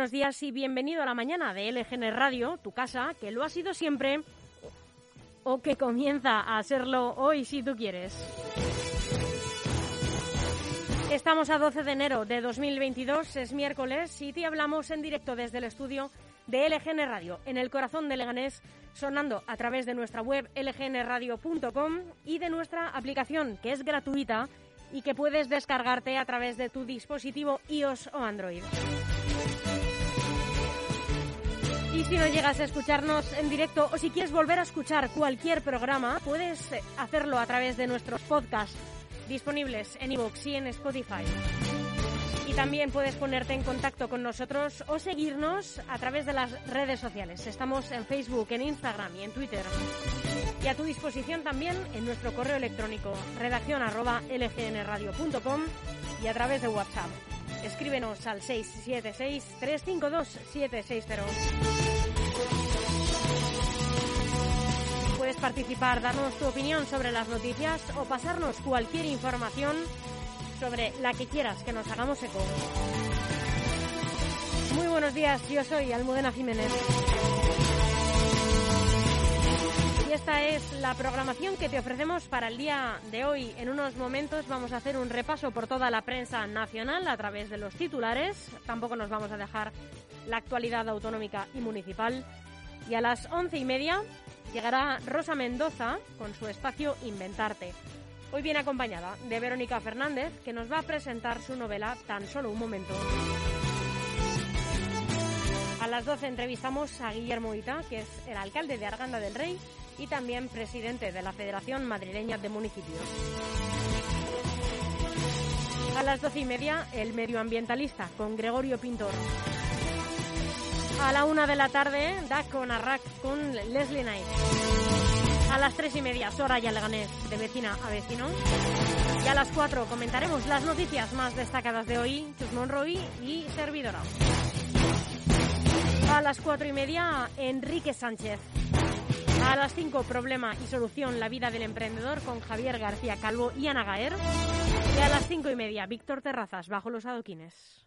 Buenos días y bienvenido a la mañana de LGN Radio, tu casa, que lo ha sido siempre o que comienza a serlo hoy si tú quieres. Estamos a 12 de enero de 2022, es miércoles y te hablamos en directo desde el estudio de LGN Radio, en el corazón de Leganés, sonando a través de nuestra web lgnradio.com y de nuestra aplicación, que es gratuita y que puedes descargarte a través de tu dispositivo iOS o Android. Y si no llegas a escucharnos en directo o si quieres volver a escuchar cualquier programa, puedes hacerlo a través de nuestros podcasts disponibles en iVoox y en Spotify. Y también puedes ponerte en contacto con nosotros o seguirnos a través de las redes sociales. Estamos en Facebook, en Instagram y en Twitter. Y a tu disposición también en nuestro correo electrónico redacción lgnradio.com y a través de WhatsApp. Escríbenos al 676-352-760. Puedes participar, darnos tu opinión sobre las noticias o pasarnos cualquier información sobre la que quieras que nos hagamos eco. Muy buenos días, yo soy Almudena Jiménez. Y esta es la programación que te ofrecemos para el día de hoy. En unos momentos vamos a hacer un repaso por toda la prensa nacional a través de los titulares. Tampoco nos vamos a dejar la actualidad autonómica y municipal. Y a las once y media llegará Rosa Mendoza con su espacio Inventarte. Hoy viene acompañada de Verónica Fernández, que nos va a presentar su novela Tan solo un momento. A las 12 entrevistamos a Guillermo Ita, que es el alcalde de Arganda del Rey y también presidente de la Federación Madrileña de Municipios. A las doce y media, el medioambientalista con Gregorio Pintor. A la una de la tarde, Daco Arrac con Leslie Knight. A las tres y media, Soraya Leganés, de vecina a vecino. Y a las cuatro comentaremos las noticias más destacadas de hoy, Chus Monroy y servidora. A las cuatro y media, Enrique Sánchez. A las 5, Problema y Solución, la vida del emprendedor con Javier García Calvo y Ana Gaer. Y a las cinco y media, Víctor Terrazas, bajo los adoquines.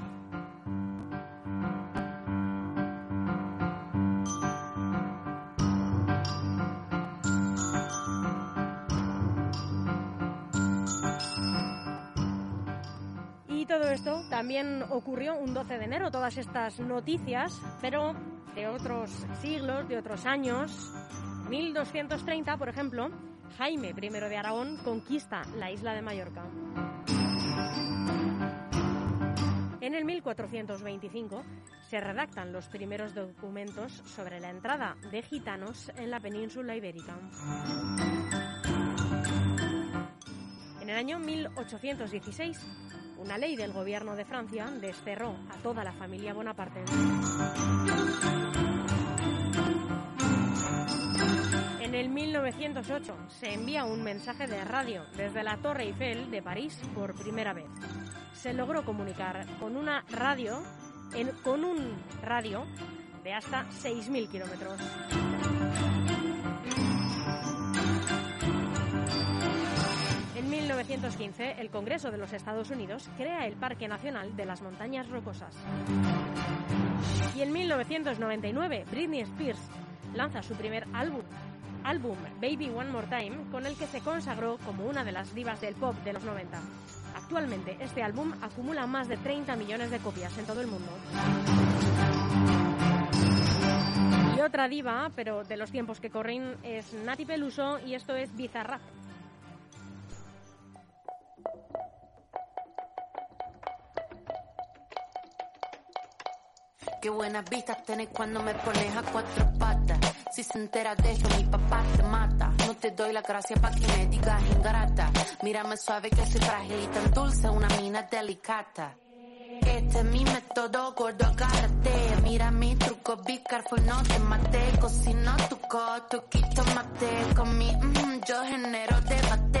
Todo esto también ocurrió un 12 de enero, todas estas noticias, pero de otros siglos, de otros años. 1230, por ejemplo, Jaime I de Aragón conquista la isla de Mallorca. En el 1425 se redactan los primeros documentos sobre la entrada de gitanos en la península ibérica. En el año 1816, una ley del gobierno de Francia desterró a toda la familia Bonaparte. En el 1908 se envía un mensaje de radio desde la Torre Eiffel de París por primera vez. Se logró comunicar con una radio, con un radio de hasta 6.000 kilómetros. 1915, el Congreso de los Estados Unidos crea el Parque Nacional de las Montañas Rocosas. Y en 1999, Britney Spears lanza su primer álbum, álbum Baby One More Time, con el que se consagró como una de las divas del pop de los 90. Actualmente, este álbum acumula más de 30 millones de copias en todo el mundo. Y otra diva, pero de los tiempos que corren, es Nati Peluso y esto es Bizarrap. Qué buenas vistas tenés cuando me pones a cuatro patas. Si se entera de esto, mi papá te mata. No te doy la gracia pa' que me digas ingrata. Mírame suave que soy frágil y tan dulce, una mina delicata. Este es mi método, gordo, agárrate. Mira mi truco, be careful, no te mate. Cocino tu coto, quito mate. Con mi, mm, yo genero debate.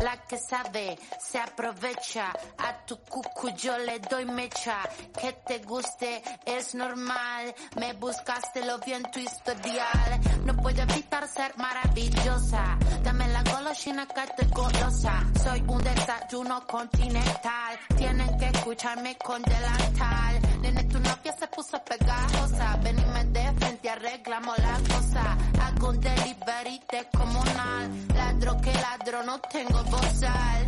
La que sabe se aprovecha. A tu cucu yo le doy mecha. Que te guste es normal. Me buscaste lo vi tu historial. No puedo evitar ser maravillosa. Dame la golosina que te golosa. Soy un desayuno continental. Tienen que escucharme con delantal. Nene, tu novia se puso pegajosa. Venime de frente, arreglamos la cosa. Un delivery de como Ladro que ladro, no tengo bozal.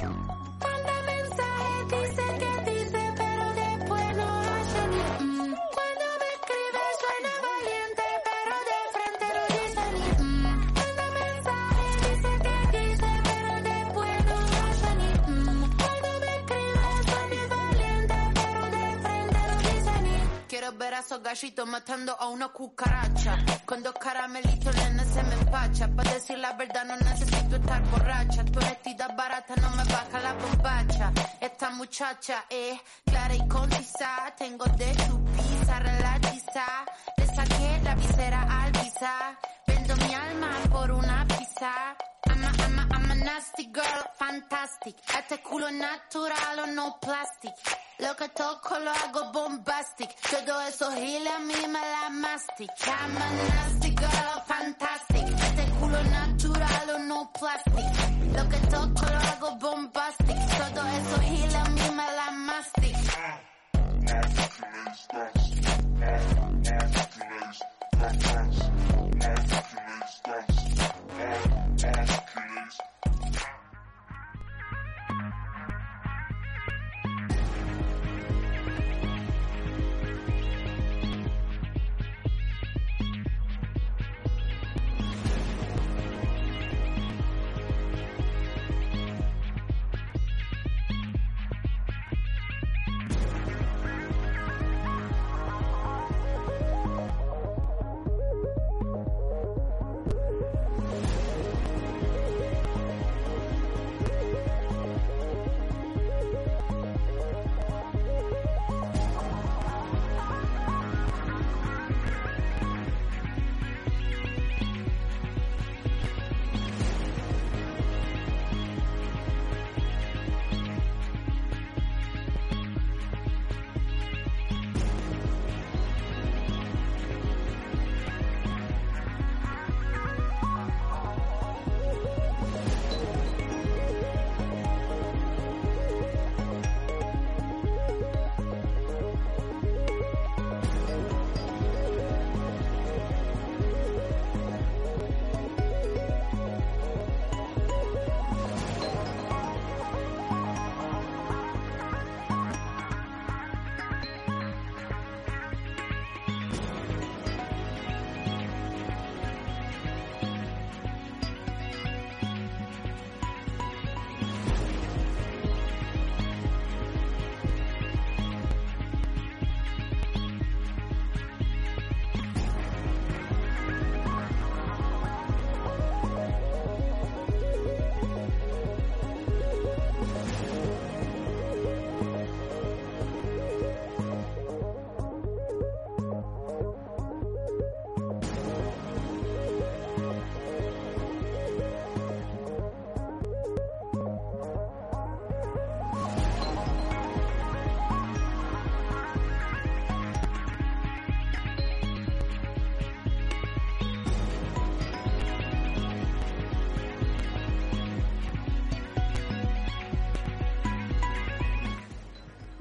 Manda mensaje, dice que dice, pero después no hace ni mm. Cuando me escribe suena valiente, pero de frente no dice ni mm. Manda mensaje, dice que dice, pero después no hace ni mm. Cuando me escribe suena valiente, pero de frente no dice ni Quiero ver a esos gallitos matando a una cucaracha. Con dos caramelitos, nene, se me empacha. Para decir la verdad, no necesito estar borracha. Tu vestida barata no me baja la bombacha. Esta muchacha es clara y concisa. Tengo de tu pizza relatiza. Le saqué la visera al visa. Vendo mi alma por una pizza. I'm a, I'm a, I'm a nasty girl, fantastic. Este culo natural o no plastic. Lo que toco lo hago bombastic. Todo eso gile a mí me la mastic. I'm a nasty girl, fantastic. Este culo natural o no plastic. Lo que toco lo hago bombastic. Todo eso gile a mí me la mastic.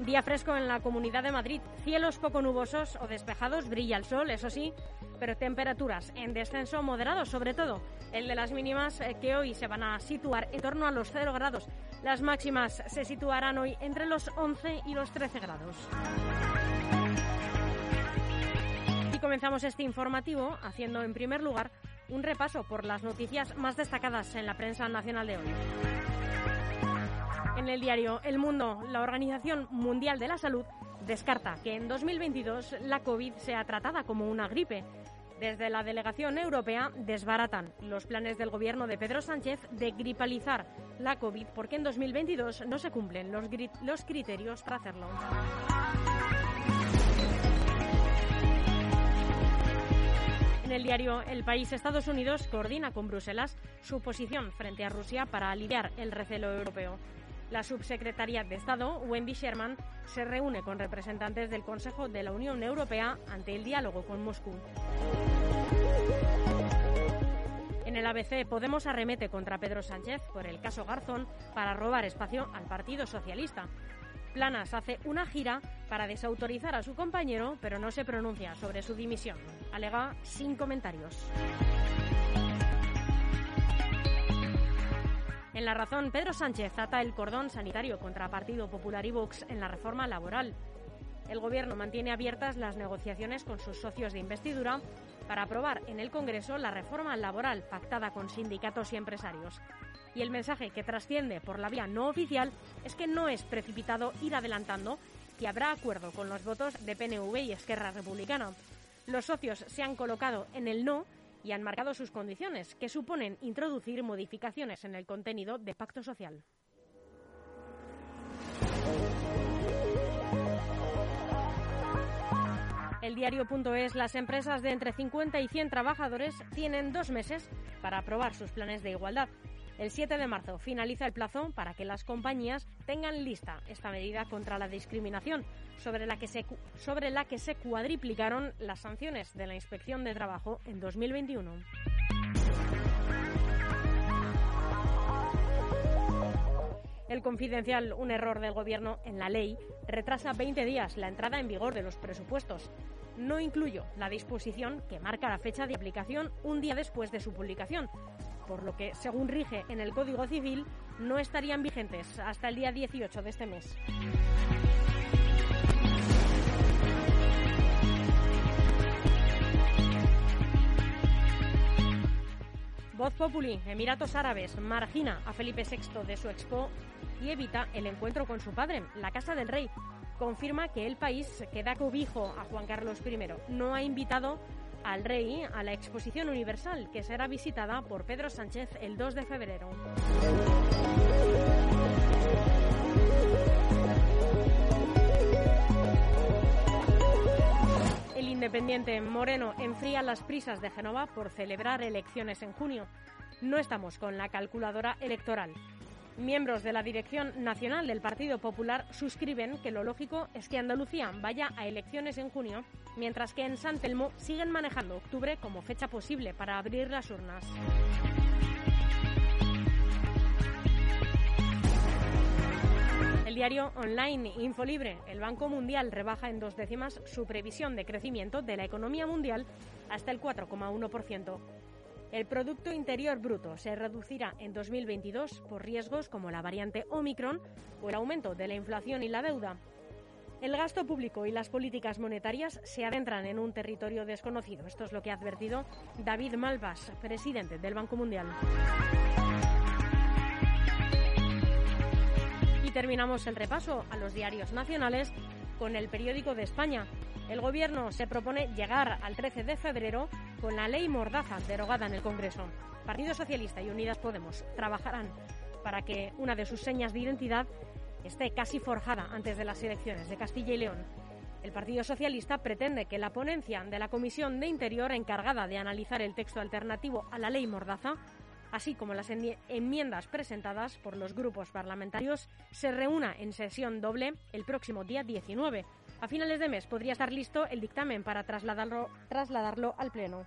Día fresco en la Comunidad de Madrid. Cielos poco nubosos o despejados, brilla el sol, eso sí, pero temperaturas en descenso moderado, sobre todo el de las mínimas eh, que hoy se van a situar en torno a los 0 grados. Las máximas se situarán hoy entre los 11 y los 13 grados. Y comenzamos este informativo haciendo en primer lugar un repaso por las noticias más destacadas en la prensa nacional de hoy. En el diario El Mundo, la Organización Mundial de la Salud descarta que en 2022 la COVID sea tratada como una gripe. Desde la delegación europea desbaratan los planes del gobierno de Pedro Sánchez de gripalizar la COVID porque en 2022 no se cumplen los, los criterios para hacerlo. En el diario El País, Estados Unidos coordina con Bruselas su posición frente a Rusia para aliviar el recelo europeo. La subsecretaria de Estado, Wendy Sherman, se reúne con representantes del Consejo de la Unión Europea ante el diálogo con Moscú. En el ABC, Podemos arremete contra Pedro Sánchez por el caso Garzón para robar espacio al Partido Socialista. Planas hace una gira para desautorizar a su compañero, pero no se pronuncia sobre su dimisión. Alega sin comentarios. En la razón, Pedro Sánchez ata el cordón sanitario contra Partido Popular y Vox en la reforma laboral. El Gobierno mantiene abiertas las negociaciones con sus socios de investidura para aprobar en el Congreso la reforma laboral pactada con sindicatos y empresarios. Y el mensaje que trasciende por la vía no oficial es que no es precipitado ir adelantando que habrá acuerdo con los votos de PNV y Esquerra Republicana. Los socios se han colocado en el no y han marcado sus condiciones, que suponen introducir modificaciones en el contenido de pacto social. El diario.es, las empresas de entre 50 y 100 trabajadores tienen dos meses para aprobar sus planes de igualdad. El 7 de marzo finaliza el plazo para que las compañías tengan lista esta medida contra la discriminación, sobre la que se, sobre la que se cuadriplicaron las sanciones de la Inspección de Trabajo en 2021. El confidencial, un error del Gobierno en la ley, retrasa 20 días la entrada en vigor de los presupuestos. No incluyo la disposición que marca la fecha de aplicación un día después de su publicación, por lo que, según rige en el Código Civil, no estarían vigentes hasta el día 18 de este mes. Voz Populi, Emiratos Árabes, margina a Felipe VI de su expo y evita el encuentro con su padre, la Casa del Rey. Confirma que el país que da cobijo a Juan Carlos I no ha invitado al rey a la exposición universal que será visitada por Pedro Sánchez el 2 de febrero. El independiente Moreno enfría las prisas de Genova por celebrar elecciones en junio. No estamos con la calculadora electoral. Miembros de la Dirección Nacional del Partido Popular suscriben que lo lógico es que Andalucía vaya a elecciones en junio, mientras que en San Telmo siguen manejando octubre como fecha posible para abrir las urnas. El diario online Infolibre, el Banco Mundial rebaja en dos décimas su previsión de crecimiento de la economía mundial hasta el 4,1%. El Producto Interior Bruto se reducirá en 2022 por riesgos como la variante Omicron o el aumento de la inflación y la deuda. El gasto público y las políticas monetarias se adentran en un territorio desconocido. Esto es lo que ha advertido David Malvas, presidente del Banco Mundial. Y terminamos el repaso a los diarios nacionales con el periódico de España. El Gobierno se propone llegar al 13 de febrero con la ley Mordaza derogada en el Congreso. Partido Socialista y Unidas Podemos trabajarán para que una de sus señas de identidad esté casi forjada antes de las elecciones de Castilla y León. El Partido Socialista pretende que la ponencia de la Comisión de Interior encargada de analizar el texto alternativo a la ley Mordaza, así como las enmiendas presentadas por los grupos parlamentarios, se reúna en sesión doble el próximo día 19 a finales de mes podría estar listo el dictamen para trasladarlo, al Pleno.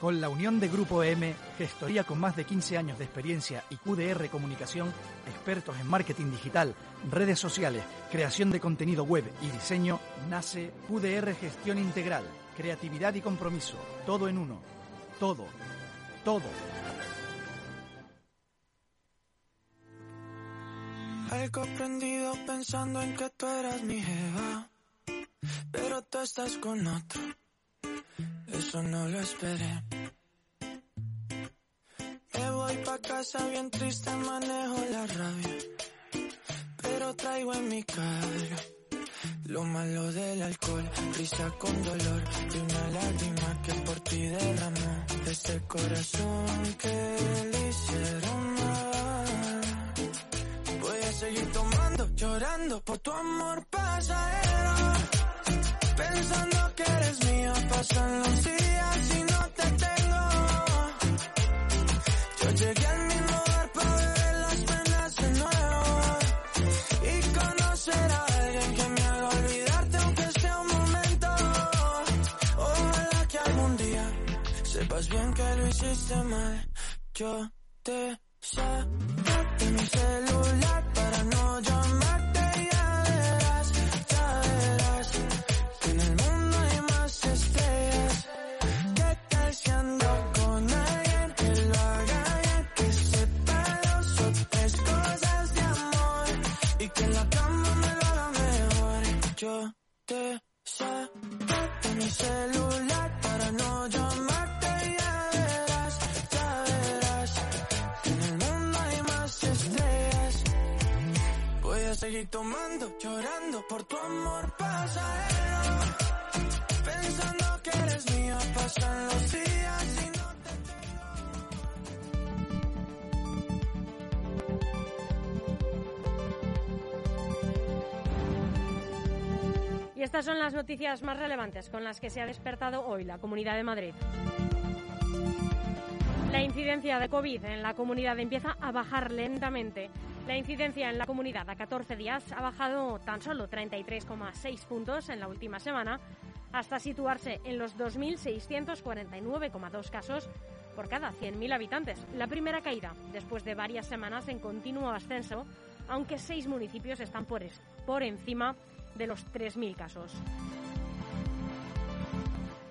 Con la unión de Grupo M, gestoría con más de 15 años de experiencia y QDR Comunicación, expertos en marketing digital, redes sociales, creación de contenido web y diseño, nace QDR Gestión Integral, creatividad y compromiso, todo en uno. Todo, todo. Algo prendido pensando en que tú eras mi jeva. pero tú estás con otro. Eso no lo esperé. Me voy pa' casa bien triste, manejo la rabia. Pero traigo en mi carga lo malo del alcohol, risa con dolor y una lágrima que por ti derramó. Ese corazón que le hicieron mal. Voy a seguir tomando, llorando por tu amor pasajero. Pensando que eres mía, pasan los días y no te tengo. Yo llegué al mismo lugar para beber las penas de nuevo. Y conocer a alguien que me haga olvidarte aunque sea un momento. Ojalá que algún día sepas bien que lo hiciste mal. Yo te saco de mi celular Seguir tomando, llorando por tu amor pasajero. Pensando que eres mía, pasan los días y no te Y estas son las noticias más relevantes con las que se ha despertado hoy la Comunidad de Madrid. La incidencia de COVID en la comunidad empieza a bajar lentamente. La incidencia en la comunidad a 14 días ha bajado tan solo 33,6 puntos en la última semana hasta situarse en los 2.649,2 casos por cada 100.000 habitantes. La primera caída después de varias semanas en continuo ascenso, aunque seis municipios están por, encima de los 3.000 casos.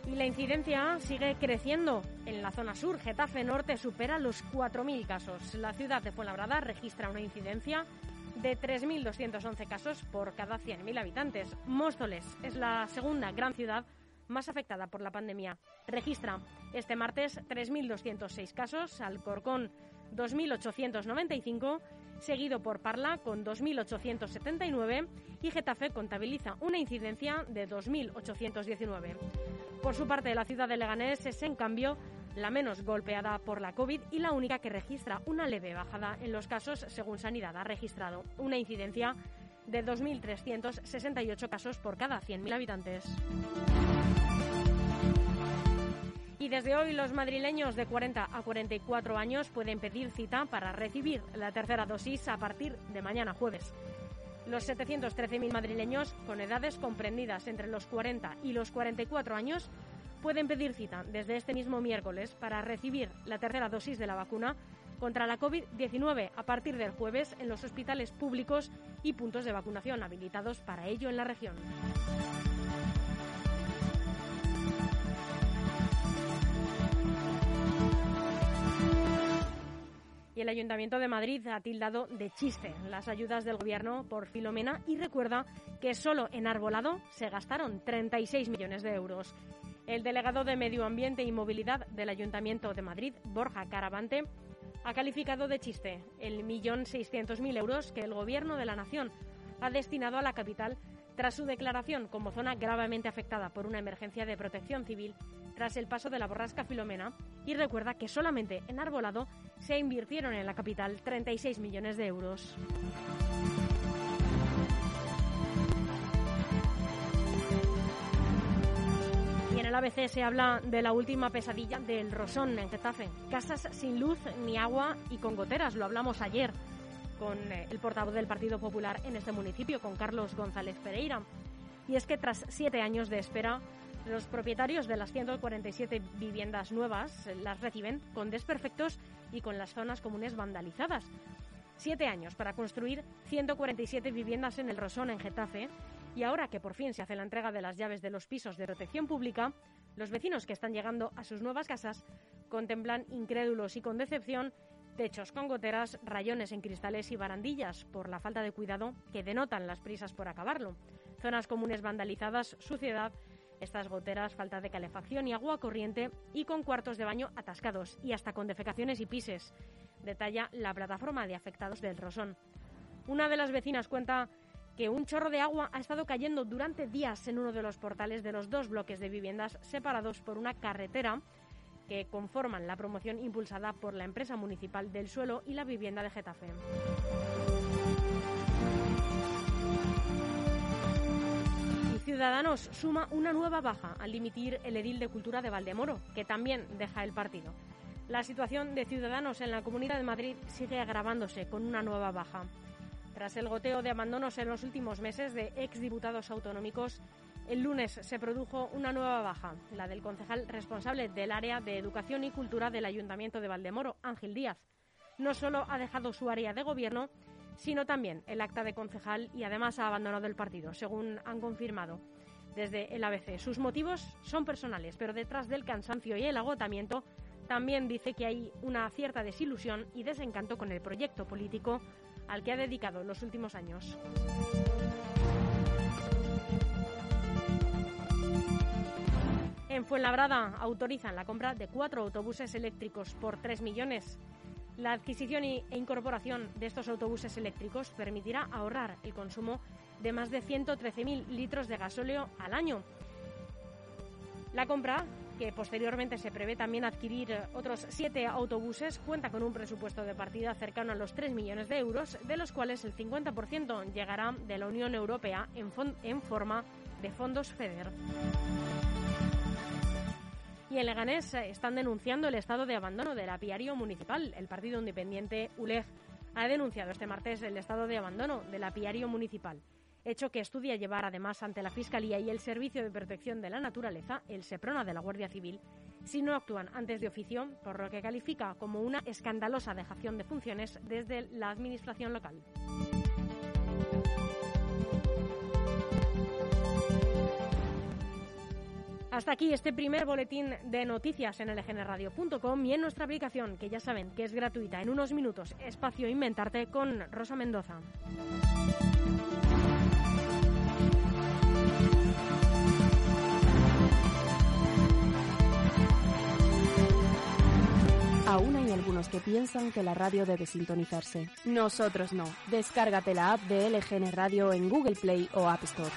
Y la incidencia sigue creciendo. En la zona sur, Getafe Norte supera los 4.000 casos. La ciudad de Fuenlabrada registra una incidencia de 3.211 casos por cada 100.000 habitantes. Móstoles es la segunda gran ciudad más afectada por la pandemia. Registra este martes 3.206 casos, Alcorcón 2.895, seguido por Parla con 2.879 y Getafe contabiliza una incidencia de 2.819. Por su parte, la ciudad de Leganés es, en cambio, la menos golpeada por la COVID y la única que registra una leve bajada en los casos, según Sanidad ha registrado una incidencia de 2.368 casos por cada 100.000 habitantes. Y desde hoy los madrileños de 40 a 44 años pueden pedir cita para recibir la tercera dosis a partir de mañana jueves. Los 713.000 madrileños con edades comprendidas entre los 40 y los 44 años pueden pedir cita desde este mismo miércoles para recibir la tercera dosis de la vacuna contra la COVID-19 a partir del jueves en los hospitales públicos y puntos de vacunación habilitados para ello en la región. Y el Ayuntamiento de Madrid ha tildado de chiste las ayudas del Gobierno por Filomena y recuerda que solo en arbolado se gastaron 36 millones de euros. El delegado de Medio Ambiente y Movilidad del Ayuntamiento de Madrid, Borja Caravante, ha calificado de chiste el millón seiscientos mil euros que el Gobierno de la Nación ha destinado a la capital tras su declaración como zona gravemente afectada por una emergencia de protección civil tras el paso de la borrasca Filomena y recuerda que solamente en Arbolado se invirtieron en la capital 36 millones de euros. Y en el ABC se habla de la última pesadilla del Rosón en Getafe. Casas sin luz ni agua y con goteras, lo hablamos ayer con eh, el portavoz del Partido Popular en este municipio, con Carlos González Pereira. Y es que tras siete años de espera, los propietarios de las 147 viviendas nuevas eh, las reciben con desperfectos y con las zonas comunes vandalizadas. Siete años para construir 147 viviendas en el Rosón, en Getafe, y ahora que por fin se hace la entrega de las llaves de los pisos de protección pública, los vecinos que están llegando a sus nuevas casas contemplan incrédulos y con decepción techos con goteras, rayones en cristales y barandillas por la falta de cuidado que denotan las prisas por acabarlo. Zonas comunes vandalizadas, suciedad, estas goteras, falta de calefacción y agua corriente y con cuartos de baño atascados y hasta con defecaciones y pises, detalla la plataforma de afectados del Rosón. Una de las vecinas cuenta que un chorro de agua ha estado cayendo durante días en uno de los portales de los dos bloques de viviendas separados por una carretera que conforman la promoción impulsada por la empresa municipal del suelo y la vivienda de Getafe. Ciudadanos suma una nueva baja al dimitir el edil de Cultura de Valdemoro, que también deja el partido. La situación de Ciudadanos en la Comunidad de Madrid sigue agravándose con una nueva baja. Tras el goteo de abandonos en los últimos meses de exdiputados autonómicos, el lunes se produjo una nueva baja, la del concejal responsable del área de Educación y Cultura del Ayuntamiento de Valdemoro, Ángel Díaz. No solo ha dejado su área de gobierno, sino también el acta de concejal y además ha abandonado el partido, según han confirmado desde el ABC. Sus motivos son personales, pero detrás del cansancio y el agotamiento también dice que hay una cierta desilusión y desencanto con el proyecto político al que ha dedicado los últimos años. En Fuenlabrada autorizan la compra de cuatro autobuses eléctricos por 3 millones. La adquisición e incorporación de estos autobuses eléctricos permitirá ahorrar el consumo de más de 113.000 litros de gasóleo al año. La compra, que posteriormente se prevé también adquirir otros siete autobuses, cuenta con un presupuesto de partida cercano a los 3 millones de euros, de los cuales el 50% llegará de la Unión Europea en, en forma de fondos FEDER. Y en Leganés están denunciando el estado de abandono del apiario municipal. El partido independiente ULEG ha denunciado este martes el estado de abandono del apiario municipal, hecho que estudia llevar además ante la Fiscalía y el Servicio de Protección de la Naturaleza, el SEPRONA de la Guardia Civil, si no actúan antes de oficio, por lo que califica como una escandalosa dejación de funciones desde la Administración local. Hasta aquí este primer boletín de noticias en lgnradio.com y en nuestra aplicación, que ya saben que es gratuita. En unos minutos, espacio Inventarte con Rosa Mendoza. Aún hay algunos que piensan que la radio debe sintonizarse. Nosotros no. Descárgate la app de LGN Radio en Google Play o App Store.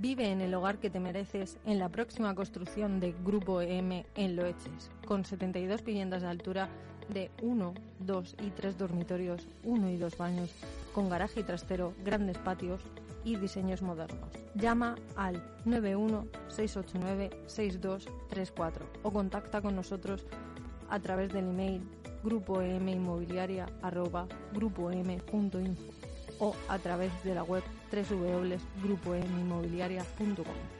Vive en el hogar que te mereces en la próxima construcción de Grupo EM en Loeches, con 72 viviendas de altura de 1, 2 y 3 dormitorios, 1 y 2 baños, con garaje y trastero, grandes patios y diseños modernos. Llama al 91-689-6234 o contacta con nosotros a través del email grupoeminmobiliaria.grupoem.info o a través de la web www.grupoeminmobiliaria.com.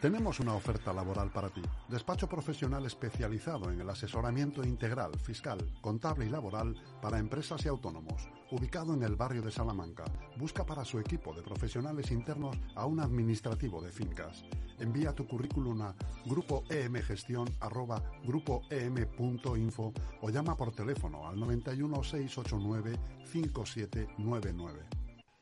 Tenemos una oferta laboral para ti. Despacho profesional especializado en el asesoramiento integral, fiscal, contable y laboral para empresas y autónomos. Ubicado en el barrio de Salamanca, busca para su equipo de profesionales internos a un administrativo de fincas. Envía tu currículum a grupoemgestion@grupoem.info o llama por teléfono al 91 689 5799.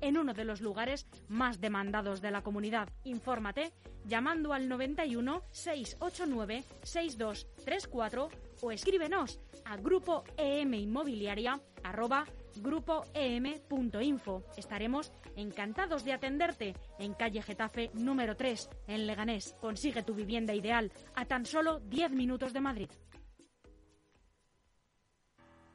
en uno de los lugares más demandados de la comunidad. Infórmate llamando al 91 689 6234 o escríbenos a grupo EM Inmobiliaria arroba grupoem.info. Estaremos encantados de atenderte en calle Getafe número 3 en Leganés. Consigue tu vivienda ideal a tan solo 10 minutos de Madrid.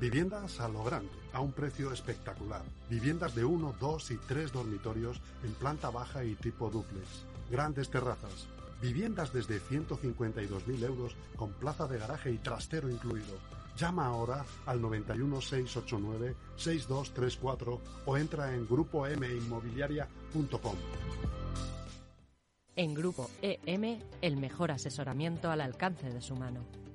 Viviendas a lo grande, a un precio espectacular. Viviendas de uno, dos y tres dormitorios en planta baja y tipo duplex. Grandes terrazas. Viviendas desde 152.000 euros con plaza de garaje y trastero incluido. Llama ahora al 91 689 6234 o entra en grupominmobiliaria.com. En Grupo EM, el mejor asesoramiento al alcance de su mano.